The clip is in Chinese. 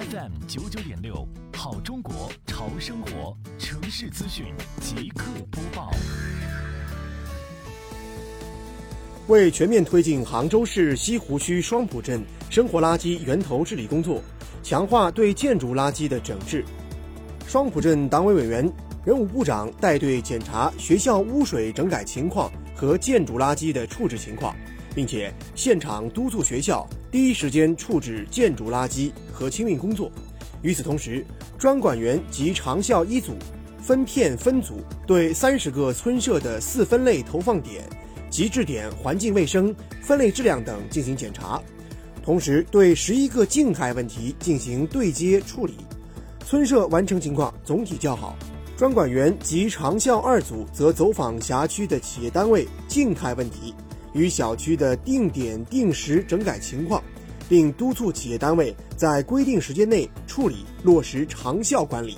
FM 九九点六，好中国潮生活城市资讯即刻播报。为全面推进杭州市西湖区双浦镇生活垃圾源头治理工作，强化对建筑垃圾的整治，双浦镇党委委员、人武部长带队检查学校污水整改情况和建筑垃圾的处置情况，并且现场督促学校。第一时间处置建筑垃圾和清运工作。与此同时，专管员及长效一组分片分组对三十个村社的四分类投放点集置点环境卫生、分类质量等进行检查，同时对十一个静态问题进行对接处理。村社完成情况总体较好。专管员及长效二组则走访辖区的企业单位静态问题。与小区的定点定时整改情况，并督促企业单位在规定时间内处理落实长效管理。